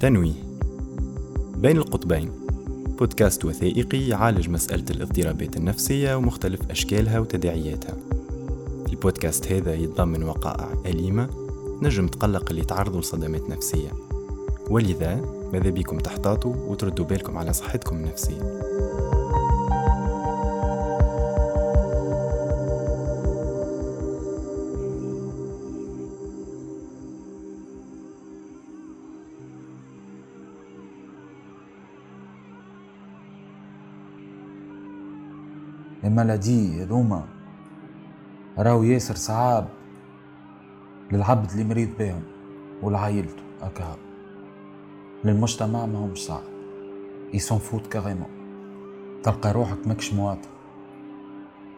تنويه بين القطبين. بودكاست وثائقي يعالج مسألة الاضطرابات النفسية ومختلف أشكالها وتداعياتها. البودكاست هذا يتضمن وقائع أليمة نجم تقلق اللي تعرضوا لصدمات نفسية. ولذا ماذا بيكم تحتاطوا وتردوا بالكم على صحتكم النفسية؟ ال maladies هذوما. راهو ياسر صعاب للعبد اللي مريض بهم ولعائلته هكا. للمجتمع ما هو مش صعب. ils s'en foutent carrément تلقى روحك ماكش مواطن.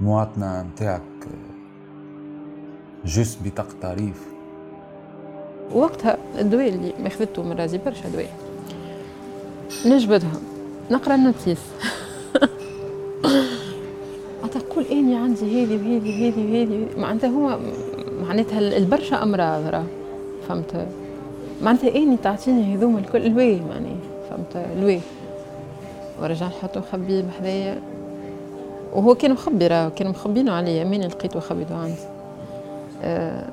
المواطنة متاعك juste بطاقة تعريف وقتها الدواء اللي ماخذته من رازي برشا دواء. نجبدهم نقرأ النوتيس. هذه وهذه وهذه وهذه معناتها هو معناتها البرشا امراض راه فهمت؟ معناتها اني تعطيني هذوما الكل؟ الواي معني فهمت؟ الواي ورجع نحطو خبيه بحذايا. وهو كان مخبي راه كان مخبينه عليا. مين لقيته خبيته عندي؟ أه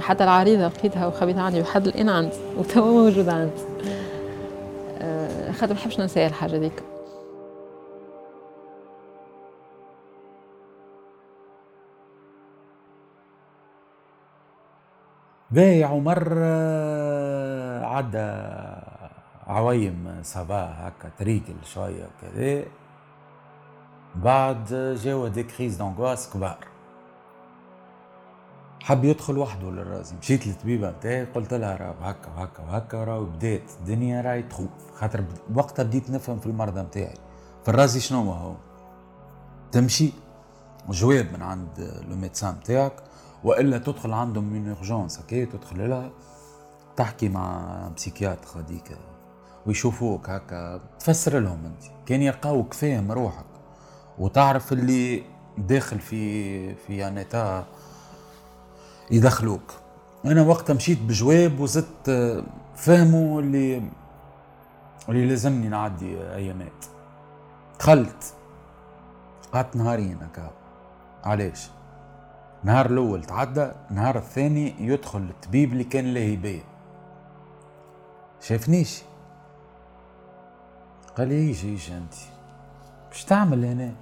حتى العريضة لقيتها وخبيتها عندي وحد الان عندي وتوا موجود عندي. أه خاطر ما نحبش ننسى الحاجة ذيك باهي عمر عدى عويم صباح هكا تريكل شوية كذا بعد جاوا دي كريز دونغواس كبار. حب يدخل وحده للرازي. مشيت للطبيبة بتاعي قلت لها راه هكا وهكا وهكا راه بدات الدنيا راهي تخوف. خاطر وقتها بديت نفهم في المرضى بتاعي في الرازي شنو هو؟ تمشي جواب من عند le médecin بتاعك وإلا تدخل عندهم من urgence هكا تدخل لها تحكي مع psychiatre هذيك ويشوفوك هكا. تفسر لهم أنت. كان يلقاوك فاهم روحك. وتعرف اللي داخل في في un état يدخلوك. أنا وقتها مشيت بجواب وزدت فهموا اللي اللي لازمني نعدي أيامات. دخلت. قعدت نهارين هكا. علاش؟ نهار الأول تعدى نهار الثاني يدخل الطبيب اللي كان لاهي بيا شافنيش قال لي إيش إيش أنت؟ باش تعمل هنا؟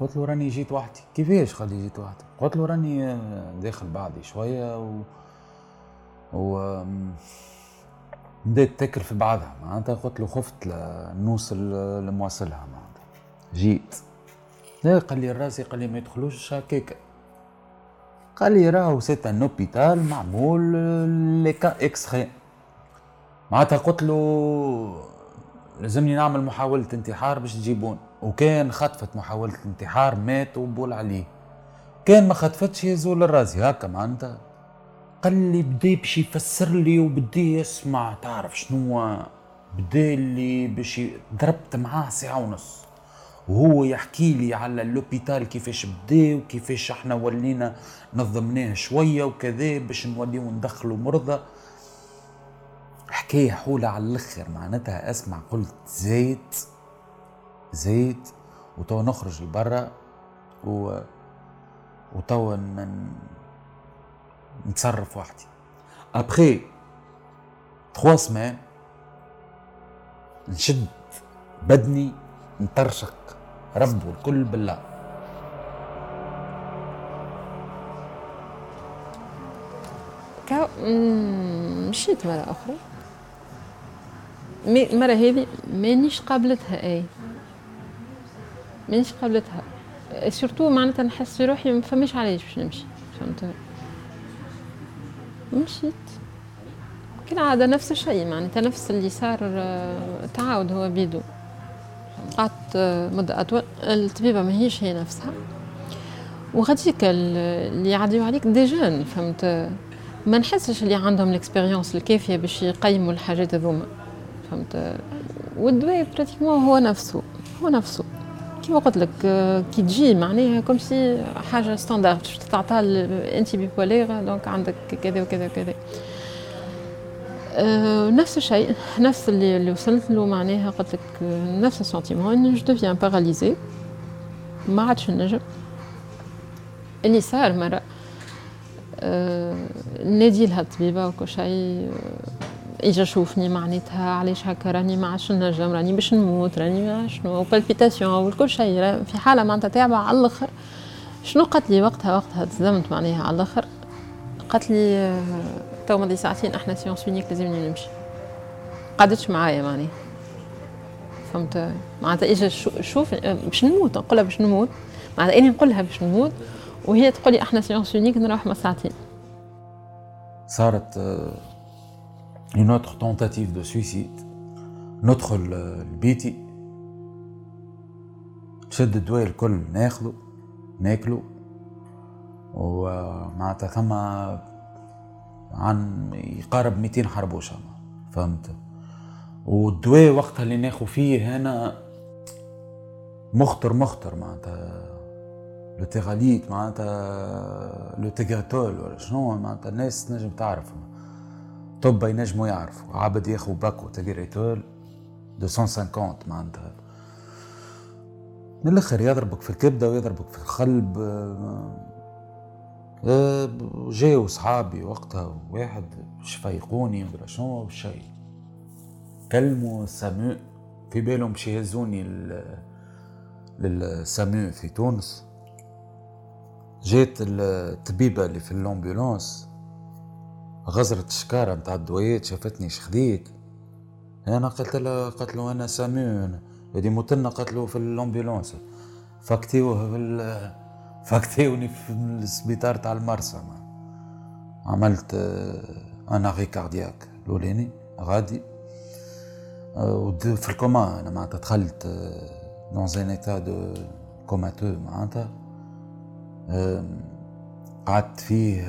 قلت له راني جيت وحدي. كيفاش قال لي جيت وحدي؟ قلت له راني داخل بعضي شوية و و بديت تاكل في بعضها. معناتها قلت له خفت نوصل لمواصلها معناتها. جيت. لا قال لي الراسي قال لي ما يدخلوش هكاك قال لي راهو سيت ان أوبيتال معمول كا اكسخي معناتها قلت له لازمني نعمل محاولة انتحار باش تجيبون. وكان خطفت محاولة انتحار مات وبول عليه. كان ما خطفتش يزول الرازي هكا معناتها. قال لي بدا باش يفسر لي وبدا يسمع تعرف شنو بدا لي باش ضربت معاه ساعة ونص. وهو يحكي لي على اللوبيتال كيفاش بدا وكيفاش إحنا ولينا نظمناه شوية وكذا باش نوليو ندخلوا مرضى. حكاية حولة على الأخر معناتها أسمع قلت زيت زيت وتوا نخرج لبرا و وتوا من نتصرف وحدي. ابخي تخوا سمان نشد بدني نطرشق رب والكل بالله. كا مشيت مرة أخرى. المرة هذه مانيش قابلتها أي. مانيش قابلتها. surtout معناتها نحس في روحي ما فماش علاش باش نمشي فهمت؟ مشيت. كالعادة نفس الشيء معناتها نفس اللي صار آه، تعاود هو بيدو. قعدت مدة أطول الطبيبة ماهيش هي نفسها. وغاديك اللي يعديو عليك des gens فهمت؟ ما نحسش اللي عندهم ال expérience الكافية باش يقيموا الحاجات هذوما فهمت؟ والدواء pratiquement هو نفسه هو نفسه. كيما قلت لك كي تجي معناها comme si حاجة standard باش تعطى انت bipolaire donc عندك كذا وكذا وكذا. أه نفس الشيء نفس اللي, اللي وصلت له معناها قلت لك نفس ال sentiment إنه je deviens paralysée ما عادش نجم. اللي صار مرة أه نادي لها الطبيبة وكل شيء إجا شوفني معناتها علاش هكا راني ما عادش نجم راني باش نموت راني شنو palpitations وكل شيء في حالة معناتها تعبه على الآخر. شنو قالت لي وقتها؟ وقتها تصدمت معناها على الآخر. قالت لي آه، تو ماضي ساعتين إحنا séance finie ك لازمني نمشي. قعدتش معايا معني فهمت؟ معناتها إجا شوف آه، باش نموت نقول لها باش نموت. معناتها إني نقول لها باش نموت وهي تقول لي إحنا séance finie ك نروح ما ساعتين. صارت une autre tentative de suicide ندخل لبيتي تشد الدواء الكل ناخذه ناكله. ومعناتها ثم عن يقارب 200 حربوشة. فهمت؟ والدواء وقتها اللي ناخذ فيه هنا مخطر مخطر معناتها. لو تيغاليت معناتها لو تيغاتول ولا شنو معناتها الناس تنجم تعرف طب ينجموا يعرفوا عبد ياخذ باكو تيغريتول 250 معناتها. من الآخر يضربك في الكبدة ويضربك في القلب جاو صحابي وقتها واحد شفيقوني ولا شنو شيء كلموا سامو في بالهم باش يهزوني للسامو في تونس. جات الطبيبة اللي في الأمبولانس غزرت الشكارة متاع الدويات شافتني شخديت. أنا قلت لها قلت له أنا سامو هذه متنا قتلوه في الأمبولانس. فاكتيوه في فاكتيوني في السبيطار تاع المرسى عملت أنا غي كاردياك الاولاني غادي في الكوما أنا معناتها دخلت دون ان ايتا دو كوماتو معناتها قعدت فيه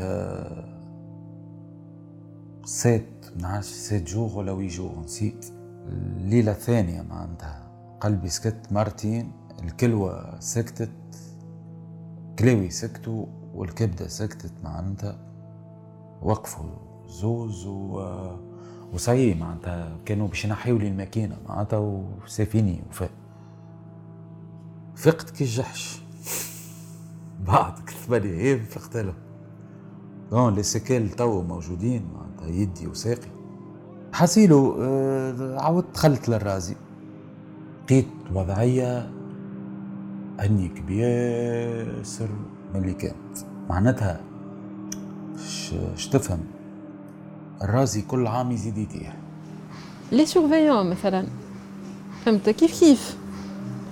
سيت نعرفش سيت جوغ ولا وي جوغ نسيت الليلة الثانية معناتها قلبي سكت مرتين الكلوة سكتت كلاوي سكتوا والكبدة سكتت معناتها وقفوا زوز و وصحيح معناتها كانوا باش ينحيوا لي الماكينة معناتها وسافيني وفاء. فقت كي الجحش بعد ثمانية أيام فقت لهم دون لي سيكيل تو موجودين معناتها يدي وساقي. حسيلو آه عاودت دخلت للرازي. لقيت وضعية أنيك بياسر من اللي كانت معناتها ش تفهم؟ الرازي كل عام يزيد يطيح لي سورفيون مثلا. فهمت؟ كيف كيف؟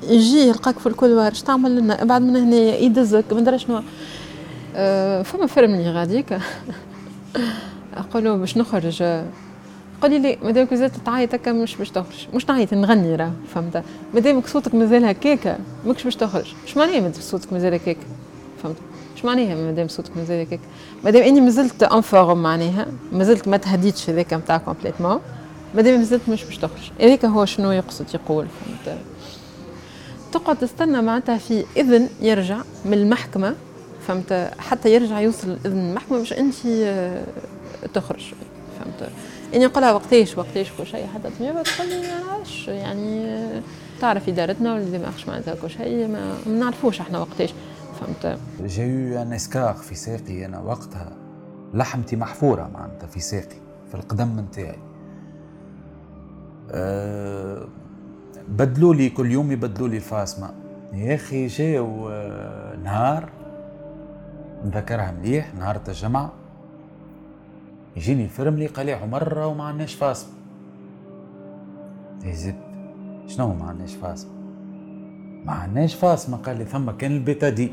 يجي يلقاك في الكولوار. اش تعمل لنا؟ ابعد من هنا يدزك. ما ندري شنو؟ أه فما فرمني غاديك. أقول له باش نخرج. قولي لي مادامك مازال تعيط هكا مش باش تخرج. مش تعيط نغني راه فهمت؟ مادامك صوتك مازال هكاكا ماكش باش تخرج. اش معناها مادام صوتك مازال هكاك؟ فهمت؟ اش معناها مادام صوتك مازال هكاك؟ مادام اني مازلت en forme معناها مازلت ما تهديتش هذاك نتاع complètement مادام مازلت مش باش تخرج. هذاك هو شنو يقصد يقول فهمت؟ تقعد تستنى معناتها في إذن يرجع من المحكمة فهمت؟ حتى يرجع يوصل اذن المحكمة باش أنت آه، تخرج. فهمت؟ إني نقولها وقتاش وقتاش كل شيء حتى تمام تقول لي ما نعرفش يعني تعرف ادارتنا ولا ما معناتها كل شيء ما, نعرفوش إحنا وقتاش. فهمت؟ جاي ان اسكار في ساقي أنا وقتها. لحمتي محفورة معناتها في ساقي في القدم نتاعي. أه بدلوا لي كل يوم يبدلوا لي الفاسمه يا أخي جاو أه نهار نذكرها مليح نهار الجمعه يجيني الفرملي قال لي عمر وما عندناش فاصل. زبد شنو ما عندناش فاصل؟ ما عندناش فاصل قال لي ثم كان البيتادي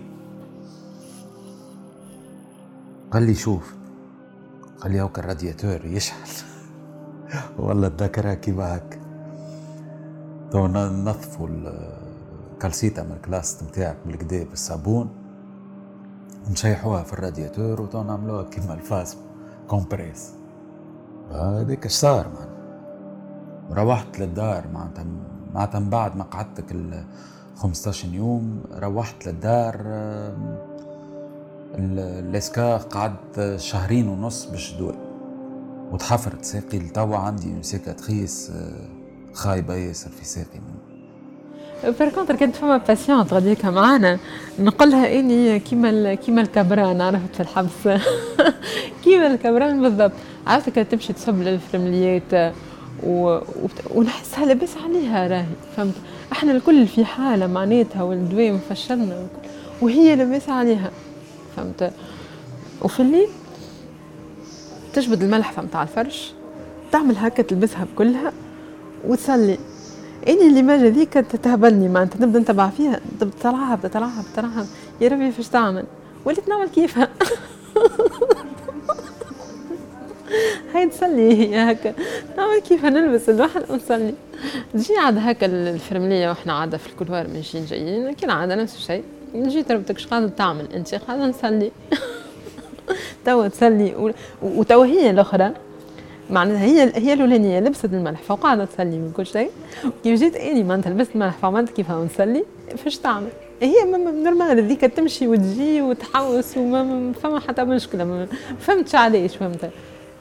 قال لي شوف قال لي هوك الرادياتور يشعل والله اتذكرها كيما هكا تو نظفوا الكالسيتا من الكلاس نتاعك بالكدا بالصابون نشيحوها في الرادياتور وتو نعملوها كيما الفاسم كومبريس. هذيك إيش صار مان روحت للدار معناتها معناتها من بعد ما قعدتك ال 15 يوم روحت للدار الاسكار قعدت شهرين ونص باش دواء وتحفرت ساقي لتوا عندي cicatrice خايبة ياسر في ساقي par contre كانت فما patiente غاديك معانا نقولها إني كيما كيما الكبران عرفت في الحبس؟ كيما الكبران بالضبط. عرفت كانت تمشي تصب الفرمليات و... ونحسها لاباس عليها راهي فهمت؟ إحنا الكل في حالة معناتها والدواء مفشلنا وهي لاباس عليها فهمت؟ وفي الليل تجبد الملح فهمت على الفرش تعمل هكا تلبسها بكلها وتصلي. إني اللي ما ذيك تهبلني معناتها نبدأ نتبع فيها. تلعب تلعب تلعب. يا ربي فاش تعمل؟ وليت نعمل كيفها. هاي تصلي هي هكا. نعمل كيفها نلبس الواحد ونصلي تجي عاد هكا الفرملية وإحنا عادة في الكولوار ماشيين جايين كان عادة نفس الشيء. نجي تربتك شقادة تعمل أنت قاعدة نصلي توا تصلي وتوا هي الأخرى. معناتها هي هي الأولانية لبست الملح فقاعده تصلي من كل شيء. كيف جيت إني معناتها لبست الملح فعملت كيفها ونصلي فاش تعمل؟ هي نورمال هذيك تمشي وتجي وتحوس وما فما حتى مشكلة ما فهمتش علاش فهمت.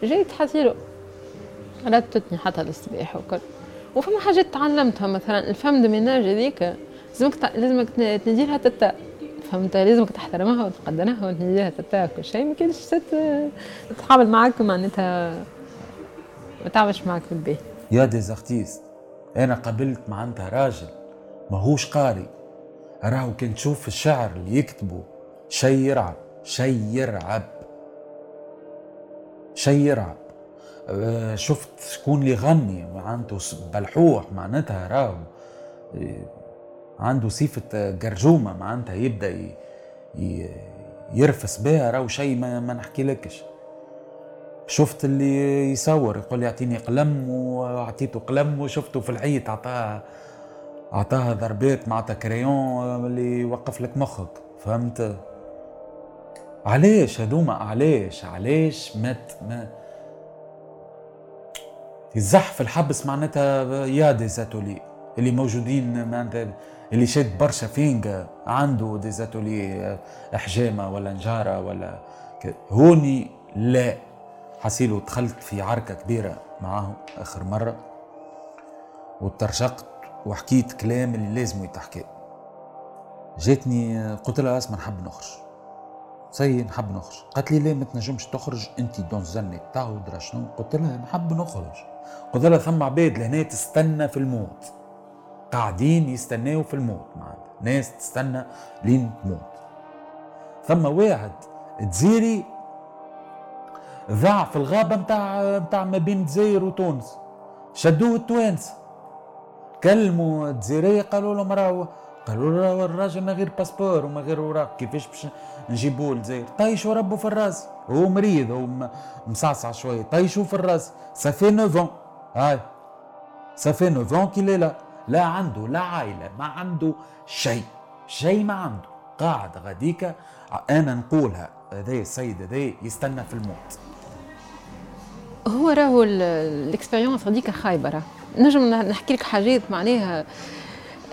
جيت حسيرو ردتني حتى الصباح وكل وفما حاجات تعلمتها مثلا الفم دو ميناج هذيك لازمك لازمك تنادي لها تتا فهمت؟ لازمك تحترمها وتقدرها وتنادي لها تتا كل شيء ما كانش تتعامل معاك معناتها ما تعملش معك البيت يا ديزارتيست أنا قابلت معناتها راجل ماهوش قاري. راهو كان تشوف الشعر اللي يكتبه شي يرعب شي يرعب شي يرعب أه شفت شكون اللي يغني معناته بلحوح معناتها راهو. أه، عنده صفة جرجومة معناتها يبدأ يرفس بها راهو شيء ما, ما نحكي لكش. شفت اللي يصور يقول لي اعطيني قلم واعطيته قلم وشفته في العيد اعطاها اعطاها ضربات معناتها كريون اللي يوقف لك مخك فهمت؟ علاش هذوما علاش علاش مات ما الزحف الحبس معناتها y a des ateliers اللي موجودين معناتها اللي شاد برشا فينجا عنده des ateliers حجامه ولا نجارة ولا هوني لا. حسيلو دخلت في عركة كبيرة معاهم آخر مرة. وترشقت وحكيت كلام اللي لازم يتحكي. جاتني قلت لها اسمع نحب نخرج. سي نحب نخرج. قالت لي ليه ما تنجمش تخرج انت دون زنك تعود شنو؟ قلت لها نحب نخرج. قلت لها ثم عباد لهنا تستنى في الموت. قاعدين يستناو في الموت معناتها. ناس تستنى لين تموت. ثم واحد تزيري ذاع في الغابة متاع متاع ما بين الجزائر وتونس. شدوه التوانسة كلموا الجزائرية قالوا لهم راهو قالوا له الراجل ما غير باسبور وما غير أوراق كيفاش باش نجيبوه للجزائر؟ طيشوا ربه في الراس. هو مريض هو مصعصع شوية. طيشوا في الراس. سافي نوفون هاي. سافي نوفون كي لا لا عنده لا عائلة ما عنده شيء. شيء ما عنده. قاعد غاديكا. أنا نقولها. هذا السيد هذا يستنى في الموت. هو راهو ال expérience هذيك خايبه راه نجم نحكي لك حاجات معناها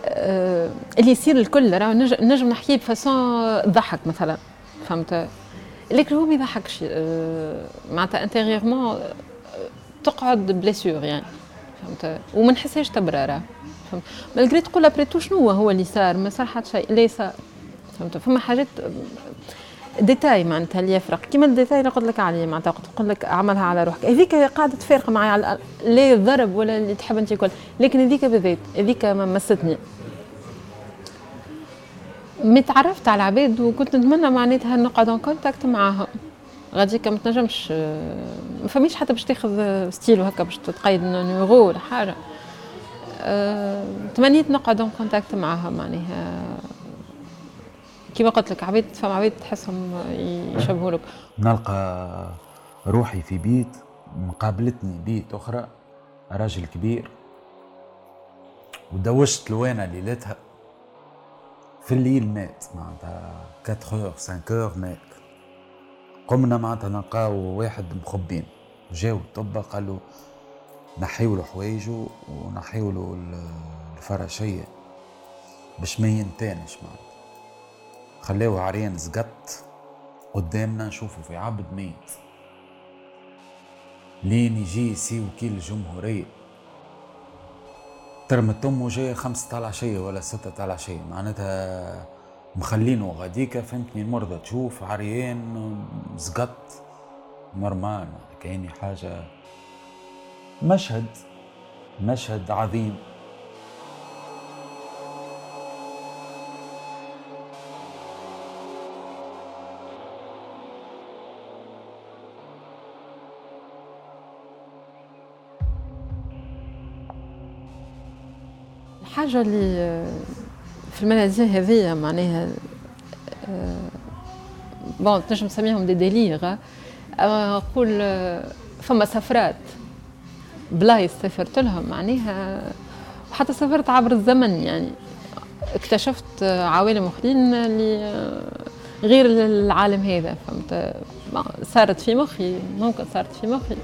آه اللي يصير الكل راه نجم نحكي ب façon تضحك مثلا فهمت؟ لكن هو ما يضحكش آه معناتها intérieurement آه، تقعد blessure يعني فهمت؟ وما نحسهاش تبرا راه فهمت؟ malgré تقول après tout شنو هو اللي صار؟ ما صار حتى شيء ليس فهمت؟ فما حاجات ديتاي معناتها اللي يفرق. كيما ال détail اللي قلت لك عليه معناتها قلت لك اعملها على روحك. هذيك قاعدة تفارق معي على لا الضرب ولا اللي تحب أنت الكل لكن هذيك بالذات هذيك مستني. متعرفت على العباد وكنت نتمنى معناتها نقعد en contact معاهم غاديك ما تنجمش ما فماش حتى باش تاخذ ستيل هكا باش تقيد numéro ولا حاجة. أه... تمنيت نقعد en contact معاهم معناها. كيما قلت لك عبيد فما عبيد تحسهم يشبهوا لك نلقى روحي في بيت مقابلتني بيت أخرى راجل كبير. ودوشت لوانا ليلتها. في الليل مات معناتها 4 اور 5 اور مات. قمنا معناتها نلقاو واحد مخبين. جاو الطب قالوا نحيوا له حوايجه ونحيوا له الفراشية. باش ما ينتانش معناتها. خلاه عريان زقط قدامنا نشوفه في عبد ميت لين يجي سي وكيل الجمهورية ترمت أمه جاية خمسة تاع العشية ولا ستة تاع العشية معناتها مخلينه غاديكا فهمتني؟ المرضى تشوف عريان زقط. normal كايني حاجة مشهد مشهد عظيم. الحاجة اللي في المنازل هذه معناها bon تنجم تسميهم des délires نقول فما سفرات. بلايص سافرت لهم معناها حتى سافرت عبر الزمن يعني. اكتشفت عوالم أخرين اللي غير العالم هذا فهمت؟ صارت في مخي ممكن صارت في مخي.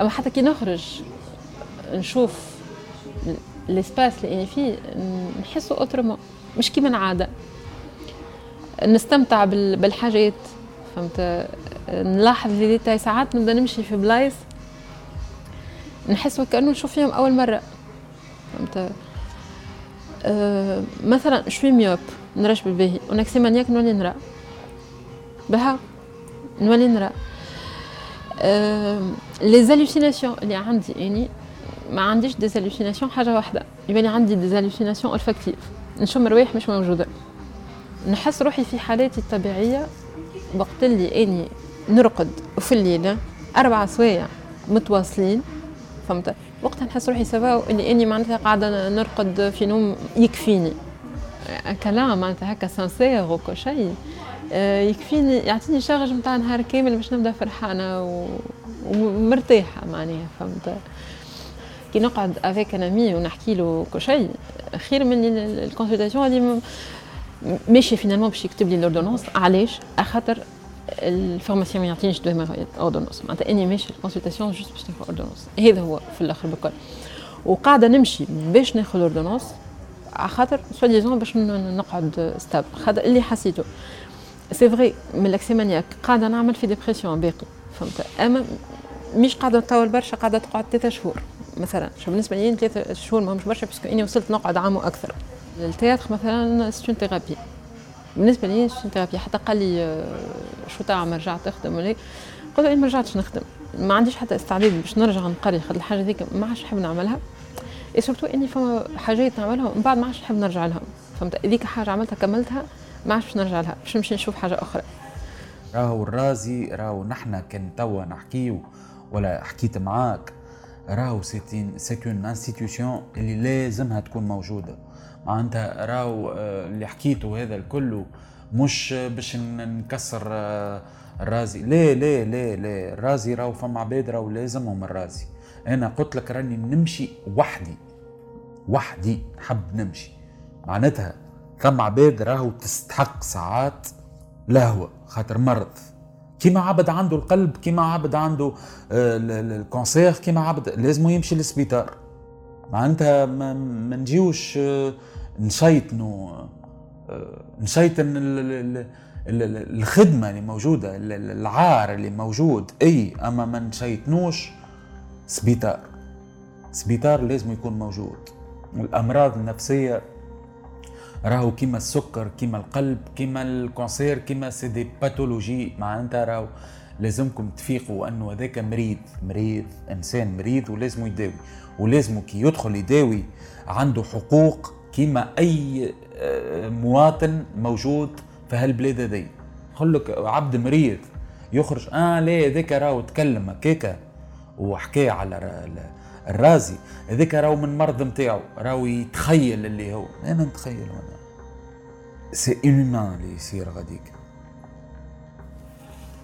أما حتى كي نخرج نشوف ال espace اللي اني فيه نحسه autrement مش كيما العادة. نستمتع بالحاجات فهمت؟ نلاحظ les détails ساعات نبدأ نمشي في بلايص نحس وكأنه نشوف فيهم أول مرة فهمت؟ أه مثلا شوي myope نراش بالباهي. و en accès maniaque نولي نرى. بها؟ نولي نرى. أه les hallucinations اللي عندي يعني ما عنديش des hallucinations حاجة واحدة. يبان عندي des hallucinations olfactives نشم روايح مش موجودة. نحس روحي في حالاتي الطبيعية وقت اللي أني نرقد وفي الليل أربع سوايع متواصلين فهمت؟ وقتها نحس روحي سوا اللي أني معناتها قاعدة نرقد في نوم يكفيني. كلام معناتها هكا sincère وكل شيء. آه، يكفيني يعطيني charge نتاع نهار كامل باش نبدأ فرحانة ومرتاحة معناها فهمت؟ كي نقعد avec un ami ونحكي له كل شيء خير من ال consultation هذه ماشي finalement باش يكتب لي l'ordonnance علاش؟ خاطر ال pharmacien ما يعطينيش دوا sans ordonnance معناتها إني ماشي ال consultation juste باش ناخذ ordonnance هذا هو في الآخر بكل. وقاعدة نمشي باش ناخذ ordonnance على خاطر soi-disant باش نقعد stable خاطر اللي حسيته. c'est vrai من ال accès maniaque قاعدة نعمل في dépression باقي. فهمت؟ أما مش قاعدة نطول برشا قاعدة تقعد ثلاثة شهور. مثلا بالنسبة لي ثلاثة شهور ما مش برشا parce que إني وصلت نقعد عام وأكثر ال théâtre مثلا c'est une thérapie بالنسبة لي c'est une thérapie حتى قال لي آه، شو تعمل رجعت تخدم ولا؟ قلت له ما رجعتش نخدم. ما عنديش حتى استعداد باش نرجع نقري خاطر الحاجة ذيك ما عادش نحب نعملها. et surtout إني فما حاجات نعملها ومن بعد ما عادش نحب نرجع لهم فهمت؟ هذيك حاجة عملتها كملتها ما عادش نرجع لها. باش نمشي نشوف حاجة أخرى. راهو الرازي راهو نحنا كان توا نحكيو ولا حكيت معاك. راهو c'est une institution اللي لازمها تكون موجودة. معناتها راهو آه، اللي حكيته هذا الكل مش باش نكسر آه، الرازي. لا لا لا لا. الرازي راهو فما عباد راهو لازمهم الرازي. أنا قلت لك راني نمشي وحدي. وحدي نحب نمشي. معناتها ثم عباد راهو تستحق ساعات لهوة خاطر مرض. كيما عبد عنده القلب كيما عبد عنده آه، الكونسير كيما عبد لازم يمشي للسبيطار. معناتها ما نجيوش آه، نشيطنوا آه، نشيطن الخدمة اللي موجودة العار اللي موجود. إي أما ما نشيطنوش سبيطار. سبيطار لازم يكون موجود. الامراض النفسية راهو كيما السكر كيما القلب كيما ال cancer كيما c'est des pathologies معناتها راهو لازمكم تفيقوا أنه هذاك مريض مريض إنسان مريض ولازم يداوي. ولازم كي يدخل يداوي عنده حقوق كيما أي آه، مواطن موجود في هالبلاد هذي نقول لك عبد مريض يخرج آه لا هذاك راهو تكلم هكاكا وحكى على الرازي. هذاك راهو من مرض نتاعو راهو يتخيل اللي هو. أنا نتخيل أنا c'est inhumain اللي يصير غاديك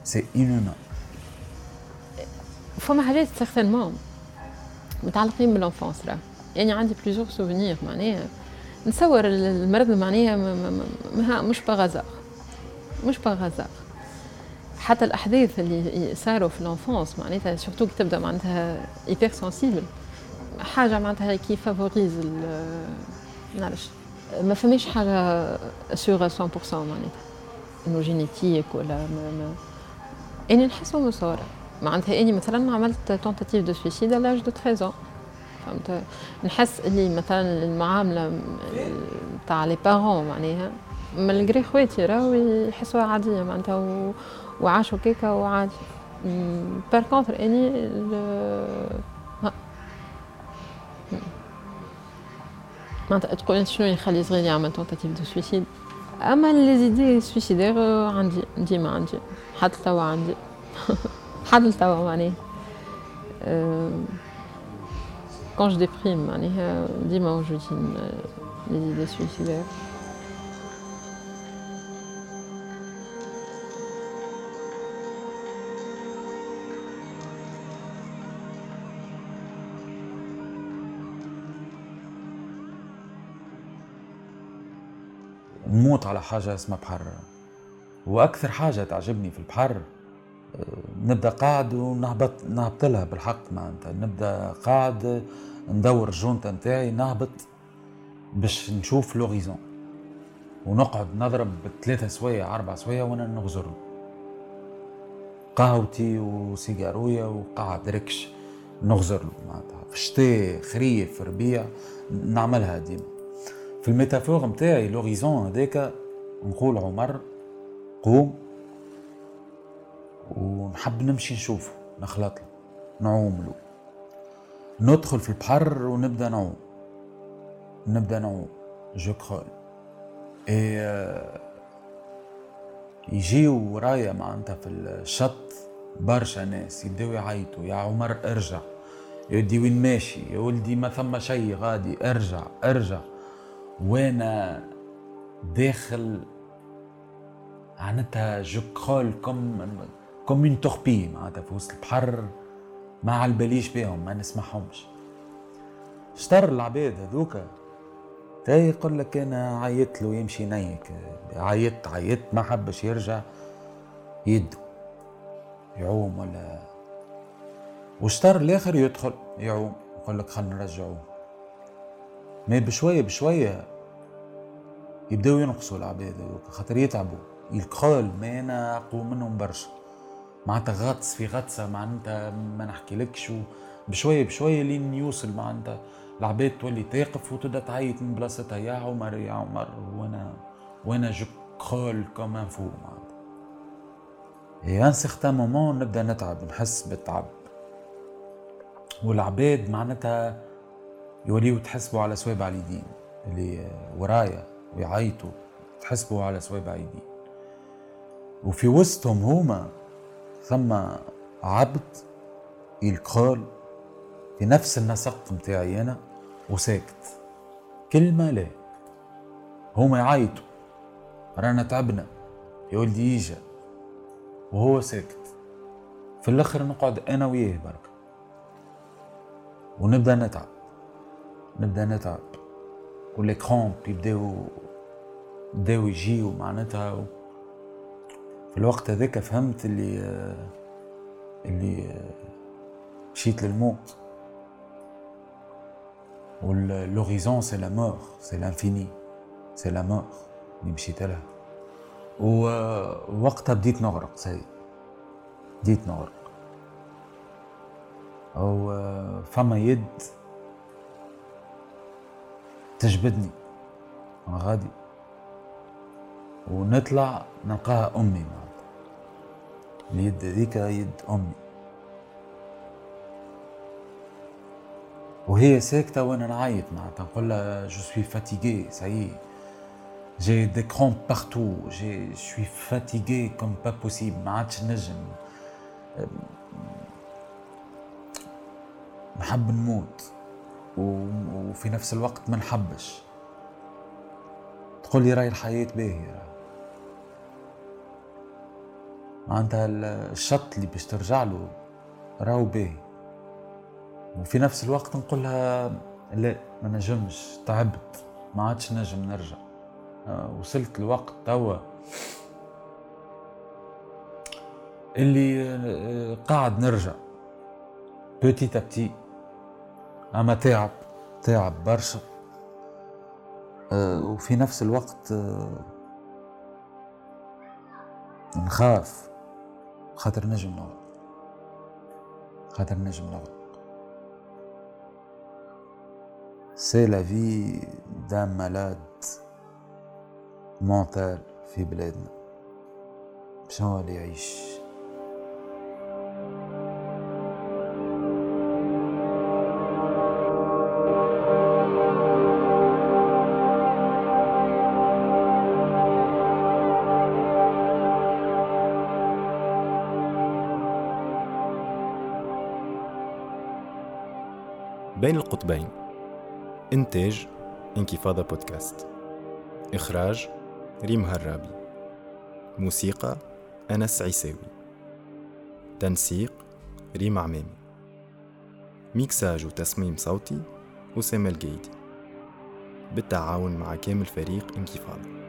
c'est inhumain فما حاجات certainement متعلقين بال enfance راه يعني عندي plusieurs souvenirs معناها. نصور المرض معناها مش par hasard مش par hasard حتى الأحداث اللي صاروا في ال enfance معناتها surtout كي تبدأ معناتها hyper sensible حاجة معناتها qui favorise نعرفش. ما فماش حاجة sûre 100% معناتها. إنه génétique ولا ما, ما يعني نحسو مصورة معناتها اني مثلا عملت tentative de suicide على deux 13 فهمت؟ نحس اللي مثلا المعاملة تاع les parents معناها. malgré خواتي راهو يحسوها عادية معناتها وعاشوا كيكا وعادي. par contre اني معناتها تقول شنو يخلي صغير يعمل tentative de suicide؟ أما les idées suicidaires عندي ديما عندي. حتى توا عندي. حتى توا معناها. quand je déprime معناها ديما موجودين les idées suicidaires. نموت على حاجة اسمها بحر. وأكثر حاجة تعجبني في البحر نبدأ قاعد ونهبط نهبط لها بالحق معناتها. نبدأ قاعد ندور الجونتا نتاعي نهبط باش نشوف لوغيزون. ونقعد نضرب ثلاثة سوايع أربع سوايع وأنا نغزر. قهوتي وسيجارويا وقعد ركش نغزر له معناتها. في الشتاء خريف ربيع نعملها ديما. في ال métaphore نتاعي l'horizon هذاك نقول عمر قوم ونحب نمشي نشوفه نخلط له نعوم له ندخل في البحر ونبدأ نعوم. نبدأ نعوم je crawle اي يجيو ورايا معناتها في الشط برشا ناس يبداو يعيطوا يا عمر ارجع. يا وين ماشي؟ يا ولدي ما ثم شيء غادي ارجع ارجع. وأنا داخل معناتها je crawle comme comme une torpille معناتها في وسط البحر ما على باليش بيهم ما نسمعهمش. شطر العباد هذوكا. تا يقول لك أنا عيطت له يمشي نيك عيطت عيطت ما حبش يرجع يدو يعوم ولا؟ وشطر الآخر يدخل يعوم يقول لك خلينا نرجعوه. ما بشوية بشوية يبداو ينقصوا العباد خاطر يتعبوا. الكخول ما أنا اقوى منهم برشا. معناتها غطس في غطسة معناتها ما نحكي لكش بشوية بشوية لين يوصل معناتها العباد تولي تقف وتبدا تعيط من بلاصتها يا عمر يا عمر وأنا وأنا je crawle comme fou معناتها. et un certain moment نبدا نتعب نحس بالتعب والعباد معناتها يوليو تحسبوا على سوابع اليدين اللي ورايا ويعيطوا تحسبوا على سوابع ايدين وفي وسطهم هما ثم عبد يلقى في نفس النسق متاعي أنا وساكت. كلمة لا هما يعيطوا. رانا تعبنا يا ولدي يجا وهو ساكت. في الآخر نقعد أنا وياه برك ونبدأ نتعب. نبدا نتعب ولي كرامب يبداو بداو يجيو معناتها في الوقت هذاك فهمت اللي اللي مشيت للموت وال l'horizon c'est la mort c'est l'infini c'est la mort اللي مشيت لها ووقتها بديت نغرق c'est بديت نغرق où فما يد تجبدني. أنا غادي. ونطلع نلقاها أمي معناتها اليد هذيك يد أمي. وهي ساكتة وأنا نعيط معناتها. نقول لها je suis fatigué ça y est j'ai des crampes partout je suis fatigué comme pas possible ما عادش نجم. نحب نموت. وفي نفس الوقت ما نحبش. تقول لي راهي الحياة باهية. معناتها الشط اللي باش ترجع له راهو باهي. وفي نفس الوقت نقول لها لا ما نجمش تعبت ما عادش نجم نرجع. آه، وصلت الوقت توا. اللي آه، قاعد نرجع. بوتي تبتي أما تعب تعب برشا. أه وفي نفس الوقت أه نخاف. خاطر نجم نوم خاطر نجم نغلط سي لا في دام مالاد مونتال في بلادنا باش هو اللي يعيش بين القطبين. إنتاج انكفاضة بودكاست. إخراج ريم هرابي. موسيقى أنس عيساوي. تنسيق ريم عمامي. ميكساج وتصميم صوتي أسامة الجيدي بالتعاون مع كامل فريق انكفاضة.